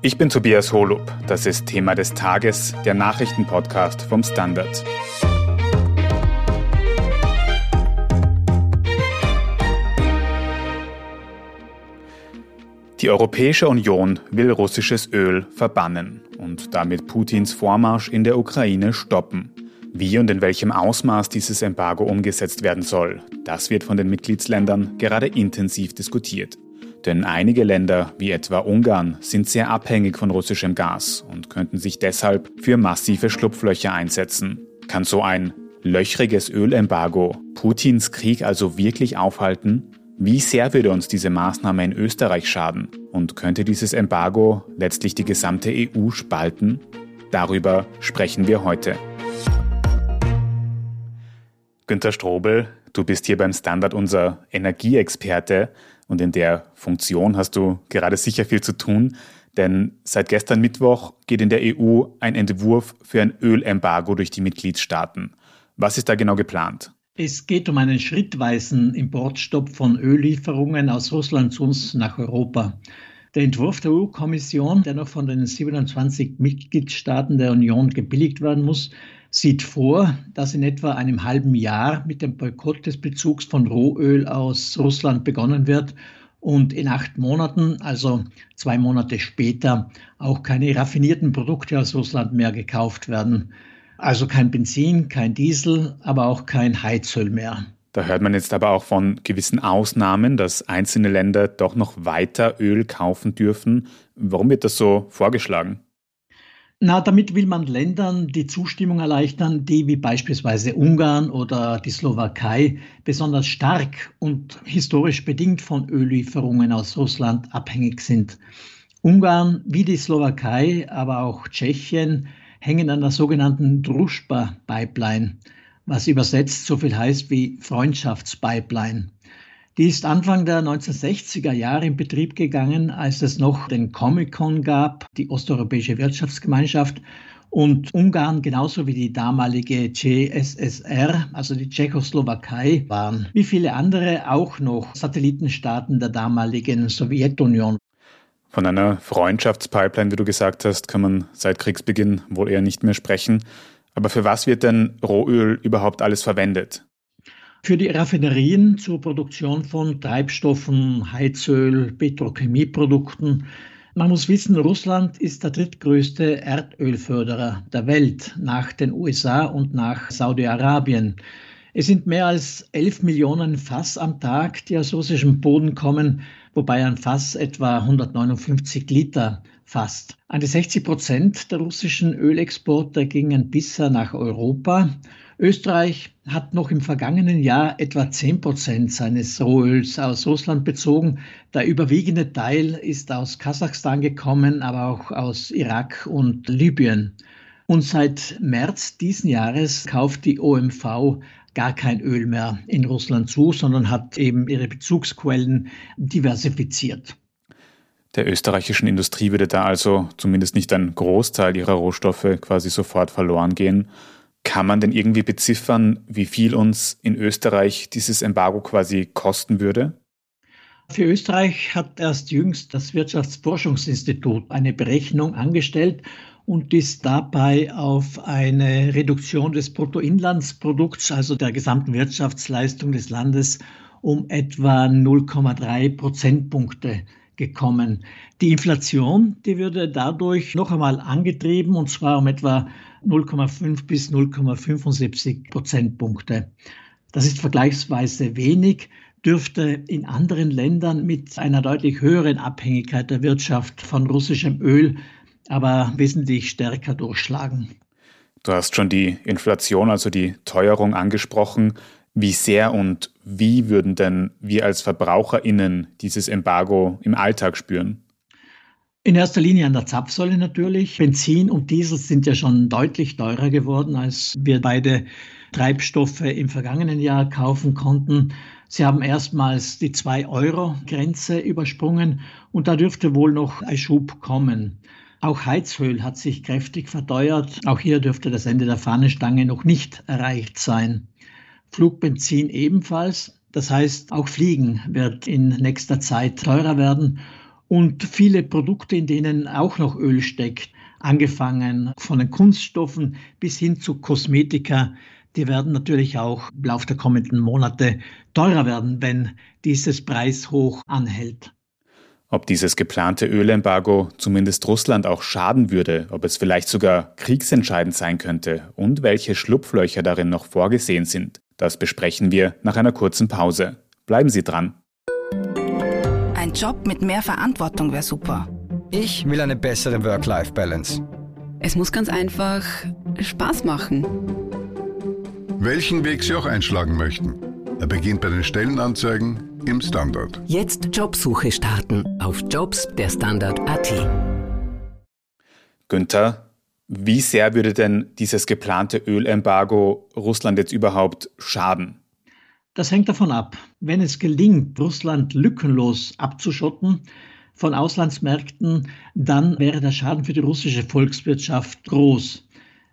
Ich bin Tobias Holub. Das ist Thema des Tages, der Nachrichtenpodcast vom Standard. Die Europäische Union will russisches Öl verbannen und damit Putins Vormarsch in der Ukraine stoppen. Wie und in welchem Ausmaß dieses Embargo umgesetzt werden soll, das wird von den Mitgliedsländern gerade intensiv diskutiert. Denn einige Länder, wie etwa Ungarn, sind sehr abhängig von russischem Gas und könnten sich deshalb für massive Schlupflöcher einsetzen. Kann so ein löchriges Ölembargo Putins Krieg also wirklich aufhalten? Wie sehr würde uns diese Maßnahme in Österreich schaden? Und könnte dieses Embargo letztlich die gesamte EU spalten? Darüber sprechen wir heute. Günter Strobel, du bist hier beim Standard unser Energieexperte und in der Funktion hast du gerade sicher viel zu tun, denn seit gestern Mittwoch geht in der EU ein Entwurf für ein Ölembargo durch die Mitgliedstaaten. Was ist da genau geplant? Es geht um einen schrittweisen Importstopp von Öllieferungen aus Russland zu uns nach Europa. Der Entwurf der EU-Kommission, der noch von den 27 Mitgliedstaaten der Union gebilligt werden muss, sieht vor, dass in etwa einem halben Jahr mit dem Boykott des Bezugs von Rohöl aus Russland begonnen wird und in acht Monaten, also zwei Monate später, auch keine raffinierten Produkte aus Russland mehr gekauft werden. Also kein Benzin, kein Diesel, aber auch kein Heizöl mehr. Da hört man jetzt aber auch von gewissen Ausnahmen, dass einzelne Länder doch noch weiter Öl kaufen dürfen. Warum wird das so vorgeschlagen? Na, damit will man Ländern die Zustimmung erleichtern, die wie beispielsweise Ungarn oder die Slowakei besonders stark und historisch bedingt von Öllieferungen aus Russland abhängig sind. Ungarn wie die Slowakei, aber auch Tschechien hängen an der sogenannten Druschba-Pipeline, was übersetzt so viel heißt wie Freundschaftspipeline. Die ist Anfang der 1960er Jahre in Betrieb gegangen, als es noch den Comic-Con gab, die Osteuropäische Wirtschaftsgemeinschaft, und Ungarn genauso wie die damalige CSSR, also die Tschechoslowakei, waren, wie viele andere auch noch Satellitenstaaten der damaligen Sowjetunion. Von einer Freundschaftspipeline, wie du gesagt hast, kann man seit Kriegsbeginn wohl eher nicht mehr sprechen. Aber für was wird denn Rohöl überhaupt alles verwendet? Für die Raffinerien zur Produktion von Treibstoffen, Heizöl, Petrochemieprodukten. Man muss wissen, Russland ist der drittgrößte Erdölförderer der Welt nach den USA und nach Saudi-Arabien. Es sind mehr als 11 Millionen Fass am Tag, die aus russischem Boden kommen wobei ein Fass etwa 159 Liter fasst. An die 60 Prozent der russischen Ölexporte gingen bisher nach Europa. Österreich hat noch im vergangenen Jahr etwa 10 Prozent seines Rohöls aus Russland bezogen. Der überwiegende Teil ist aus Kasachstan gekommen, aber auch aus Irak und Libyen. Und seit März diesen Jahres kauft die OMV gar kein Öl mehr in Russland zu, sondern hat eben ihre Bezugsquellen diversifiziert. Der österreichischen Industrie würde da also zumindest nicht ein Großteil ihrer Rohstoffe quasi sofort verloren gehen. Kann man denn irgendwie beziffern, wie viel uns in Österreich dieses Embargo quasi kosten würde? Für Österreich hat erst jüngst das Wirtschaftsforschungsinstitut eine Berechnung angestellt und ist dabei auf eine Reduktion des Bruttoinlandsprodukts, also der gesamten Wirtschaftsleistung des Landes, um etwa 0,3 Prozentpunkte gekommen. Die Inflation, die würde dadurch noch einmal angetrieben, und zwar um etwa 0,5 bis 0,75 Prozentpunkte. Das ist vergleichsweise wenig, dürfte in anderen Ländern mit einer deutlich höheren Abhängigkeit der Wirtschaft von russischem Öl aber wesentlich stärker durchschlagen. Du hast schon die Inflation, also die Teuerung angesprochen. Wie sehr und wie würden denn wir als VerbraucherInnen dieses Embargo im Alltag spüren? In erster Linie an der Zapfsäule natürlich. Benzin und Diesel sind ja schon deutlich teurer geworden, als wir beide Treibstoffe im vergangenen Jahr kaufen konnten. Sie haben erstmals die 2-Euro-Grenze übersprungen und da dürfte wohl noch ein Schub kommen. Auch Heizöl hat sich kräftig verteuert. Auch hier dürfte das Ende der Fahnenstange noch nicht erreicht sein. Flugbenzin ebenfalls. Das heißt, auch Fliegen wird in nächster Zeit teurer werden. und viele Produkte, in denen auch noch Öl steckt, angefangen von den Kunststoffen bis hin zu Kosmetika, die werden natürlich auch im Laufe der kommenden Monate teurer werden, wenn dieses Preis hoch anhält. Ob dieses geplante Ölembargo zumindest Russland auch schaden würde, ob es vielleicht sogar kriegsentscheidend sein könnte und welche Schlupflöcher darin noch vorgesehen sind, das besprechen wir nach einer kurzen Pause. Bleiben Sie dran. Ein Job mit mehr Verantwortung wäre super. Ich will eine bessere Work-Life-Balance. Es muss ganz einfach Spaß machen. Welchen Weg Sie auch einschlagen möchten. Er beginnt bei den Stellenanzeigen im Standard. Jetzt Jobsuche starten auf Jobs der Standard.at. Günther, wie sehr würde denn dieses geplante Ölembargo Russland jetzt überhaupt schaden? Das hängt davon ab. Wenn es gelingt, Russland lückenlos abzuschotten von Auslandsmärkten, dann wäre der Schaden für die russische Volkswirtschaft groß.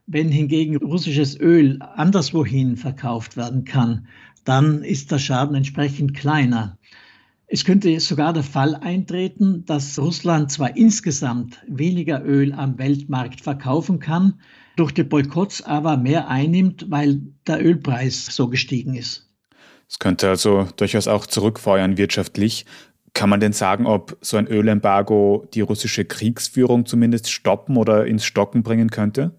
Wenn hingegen russisches Öl anderswohin verkauft werden kann, dann ist der Schaden entsprechend kleiner. Es könnte sogar der Fall eintreten, dass Russland zwar insgesamt weniger Öl am Weltmarkt verkaufen kann, durch die Boykotts aber mehr einnimmt, weil der Ölpreis so gestiegen ist. Es könnte also durchaus auch zurückfeuern wirtschaftlich. Kann man denn sagen, ob so ein Ölembargo die russische Kriegsführung zumindest stoppen oder ins Stocken bringen könnte?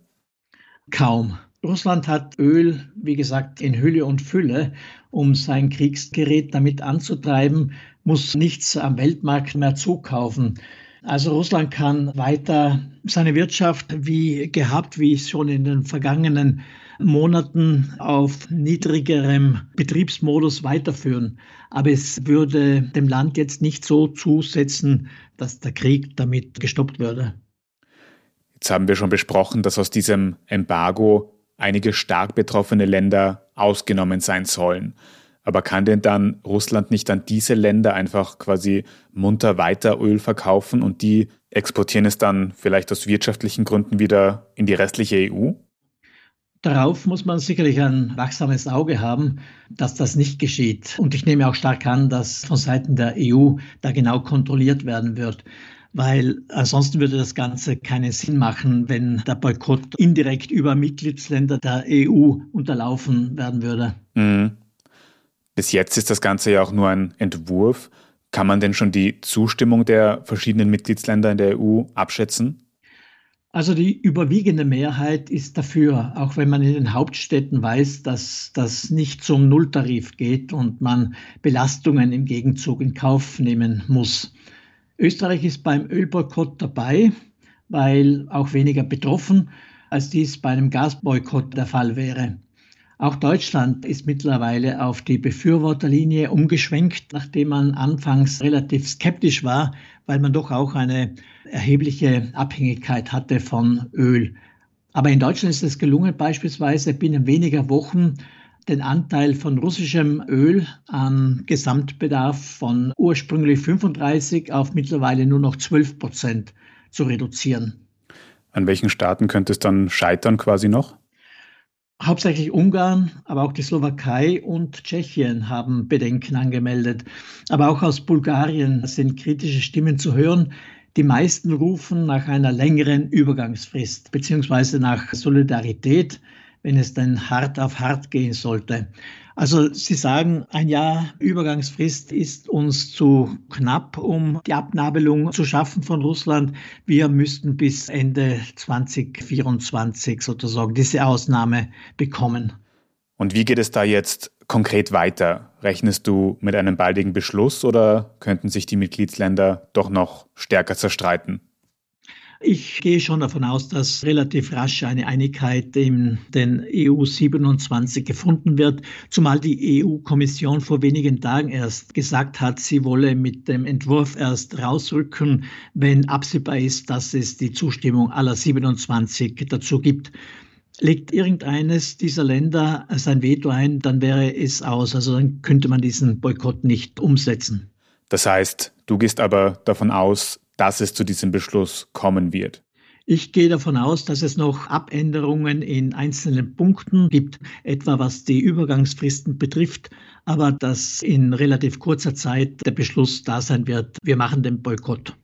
Kaum. Russland hat Öl, wie gesagt, in Hülle und Fülle, um sein Kriegsgerät damit anzutreiben, muss nichts am Weltmarkt mehr zukaufen. Also Russland kann weiter seine Wirtschaft wie gehabt, wie schon in den vergangenen Monaten auf niedrigerem Betriebsmodus weiterführen. Aber es würde dem Land jetzt nicht so zusetzen, dass der Krieg damit gestoppt würde. Jetzt haben wir schon besprochen, dass aus diesem Embargo einige stark betroffene Länder ausgenommen sein sollen. Aber kann denn dann Russland nicht an diese Länder einfach quasi munter weiter Öl verkaufen und die exportieren es dann vielleicht aus wirtschaftlichen Gründen wieder in die restliche EU? Darauf muss man sicherlich ein wachsames Auge haben, dass das nicht geschieht. Und ich nehme auch stark an, dass von Seiten der EU da genau kontrolliert werden wird weil ansonsten würde das Ganze keinen Sinn machen, wenn der Boykott indirekt über Mitgliedsländer der EU unterlaufen werden würde. Mhm. Bis jetzt ist das Ganze ja auch nur ein Entwurf. Kann man denn schon die Zustimmung der verschiedenen Mitgliedsländer in der EU abschätzen? Also die überwiegende Mehrheit ist dafür, auch wenn man in den Hauptstädten weiß, dass das nicht zum Nulltarif geht und man Belastungen im Gegenzug in Kauf nehmen muss. Österreich ist beim Ölboykott dabei, weil auch weniger betroffen, als dies bei einem Gasboykott der Fall wäre. Auch Deutschland ist mittlerweile auf die Befürworterlinie umgeschwenkt, nachdem man anfangs relativ skeptisch war, weil man doch auch eine erhebliche Abhängigkeit hatte von Öl. Aber in Deutschland ist es gelungen, beispielsweise binnen weniger Wochen den Anteil von russischem Öl am Gesamtbedarf von ursprünglich 35 auf mittlerweile nur noch 12 Prozent zu reduzieren. An welchen Staaten könnte es dann scheitern quasi noch? Hauptsächlich Ungarn, aber auch die Slowakei und Tschechien haben Bedenken angemeldet. Aber auch aus Bulgarien sind kritische Stimmen zu hören. Die meisten rufen nach einer längeren Übergangsfrist beziehungsweise nach Solidarität wenn es dann hart auf hart gehen sollte. Also Sie sagen, ein Jahr Übergangsfrist ist uns zu knapp, um die Abnabelung zu schaffen von Russland. Wir müssten bis Ende 2024 sozusagen diese Ausnahme bekommen. Und wie geht es da jetzt konkret weiter? Rechnest du mit einem baldigen Beschluss oder könnten sich die Mitgliedsländer doch noch stärker zerstreiten? Ich gehe schon davon aus, dass relativ rasch eine Einigkeit in den EU 27 gefunden wird, zumal die EU-Kommission vor wenigen Tagen erst gesagt hat, sie wolle mit dem Entwurf erst rausrücken, wenn absehbar ist, dass es die Zustimmung aller 27 dazu gibt. Legt irgendeines dieser Länder sein Veto ein, dann wäre es aus. Also dann könnte man diesen Boykott nicht umsetzen. Das heißt, du gehst aber davon aus, dass es zu diesem Beschluss kommen wird? Ich gehe davon aus, dass es noch Abänderungen in einzelnen Punkten gibt, etwa was die Übergangsfristen betrifft, aber dass in relativ kurzer Zeit der Beschluss da sein wird, wir machen den Boykott.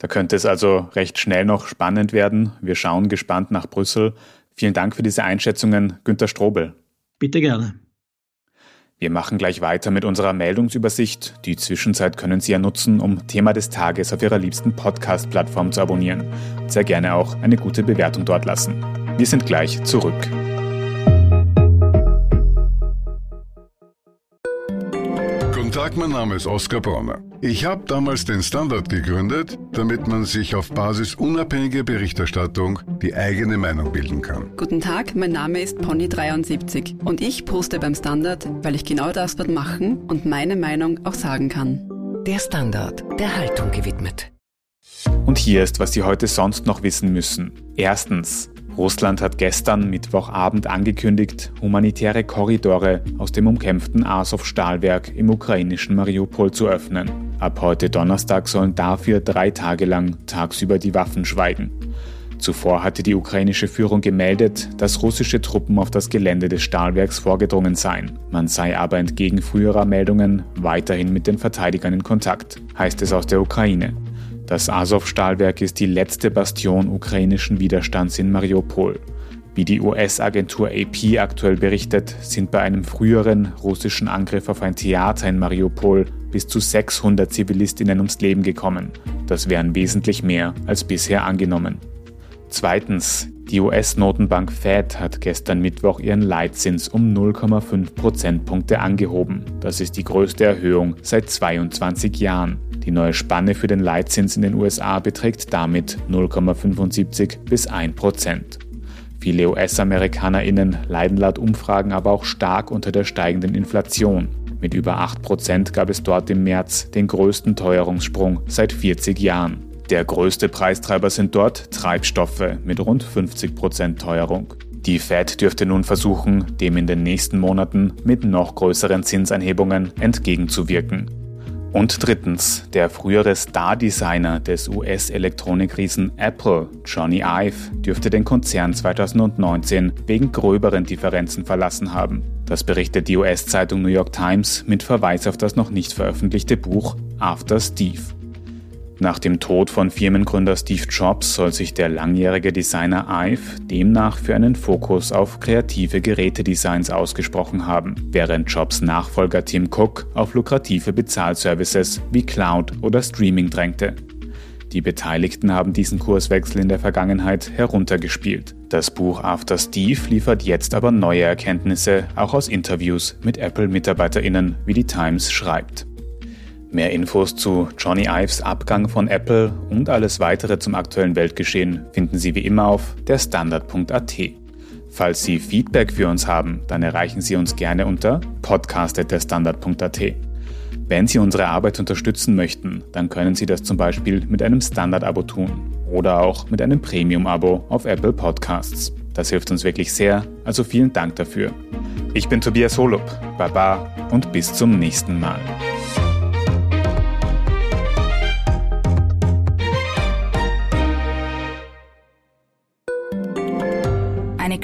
Da könnte es also recht schnell noch spannend werden. Wir schauen gespannt nach Brüssel. Vielen Dank für diese Einschätzungen, Günter Strobel. Bitte gerne. Wir machen gleich weiter mit unserer Meldungsübersicht. Die Zwischenzeit können Sie ja nutzen, um Thema des Tages auf Ihrer liebsten Podcast-Plattform zu abonnieren. Sehr gerne auch eine gute Bewertung dort lassen. Wir sind gleich zurück. Guten Tag, mein Name ist Oskar Bronner. Ich habe damals den Standard gegründet, damit man sich auf Basis unabhängiger Berichterstattung die eigene Meinung bilden kann. Guten Tag, mein Name ist Pony73 und ich poste beim Standard, weil ich genau das dort machen und meine Meinung auch sagen kann. Der Standard, der Haltung gewidmet. Und hier ist, was Sie heute sonst noch wissen müssen. Erstens. Russland hat gestern Mittwochabend angekündigt, humanitäre Korridore aus dem umkämpften Azov-Stahlwerk im ukrainischen Mariupol zu öffnen. Ab heute Donnerstag sollen dafür drei Tage lang tagsüber die Waffen schweigen. Zuvor hatte die ukrainische Führung gemeldet, dass russische Truppen auf das Gelände des Stahlwerks vorgedrungen seien. Man sei aber entgegen früherer Meldungen weiterhin mit den Verteidigern in Kontakt, heißt es aus der Ukraine. Das Azov-Stahlwerk ist die letzte Bastion ukrainischen Widerstands in Mariupol. Wie die US-Agentur AP aktuell berichtet, sind bei einem früheren russischen Angriff auf ein Theater in Mariupol bis zu 600 Zivilistinnen ums Leben gekommen. Das wären wesentlich mehr als bisher angenommen. Zweitens, die US-Notenbank Fed hat gestern Mittwoch ihren Leitzins um 0,5 Prozentpunkte angehoben. Das ist die größte Erhöhung seit 22 Jahren. Die neue Spanne für den Leitzins in den USA beträgt damit 0,75 bis 1 Prozent. Viele US-AmerikanerInnen leiden laut Umfragen aber auch stark unter der steigenden Inflation. Mit über 8 Prozent gab es dort im März den größten Teuerungssprung seit 40 Jahren. Der größte Preistreiber sind dort Treibstoffe mit rund 50 Prozent Teuerung. Die Fed dürfte nun versuchen, dem in den nächsten Monaten mit noch größeren Zinsanhebungen entgegenzuwirken. Und drittens, der frühere Star-Designer des US-Elektronikriesen Apple, Johnny Ive, dürfte den Konzern 2019 wegen gröberen Differenzen verlassen haben. Das berichtet die US-Zeitung New York Times mit Verweis auf das noch nicht veröffentlichte Buch After Steve. Nach dem Tod von Firmengründer Steve Jobs soll sich der langjährige Designer Ive demnach für einen Fokus auf kreative Gerätedesigns ausgesprochen haben, während Jobs Nachfolger Tim Cook auf lukrative Bezahlservices wie Cloud oder Streaming drängte. Die Beteiligten haben diesen Kurswechsel in der Vergangenheit heruntergespielt. Das Buch After Steve liefert jetzt aber neue Erkenntnisse, auch aus Interviews mit Apple-Mitarbeiterinnen, wie die Times schreibt. Mehr Infos zu Johnny Ives Abgang von Apple und alles weitere zum aktuellen Weltgeschehen finden Sie wie immer auf derstandard.at. Falls Sie Feedback für uns haben, dann erreichen Sie uns gerne unter podcast.derstandard.at. Wenn Sie unsere Arbeit unterstützen möchten, dann können Sie das zum Beispiel mit einem Standard-Abo tun oder auch mit einem Premium-Abo auf Apple Podcasts. Das hilft uns wirklich sehr, also vielen Dank dafür. Ich bin Tobias Holub, Baba und bis zum nächsten Mal.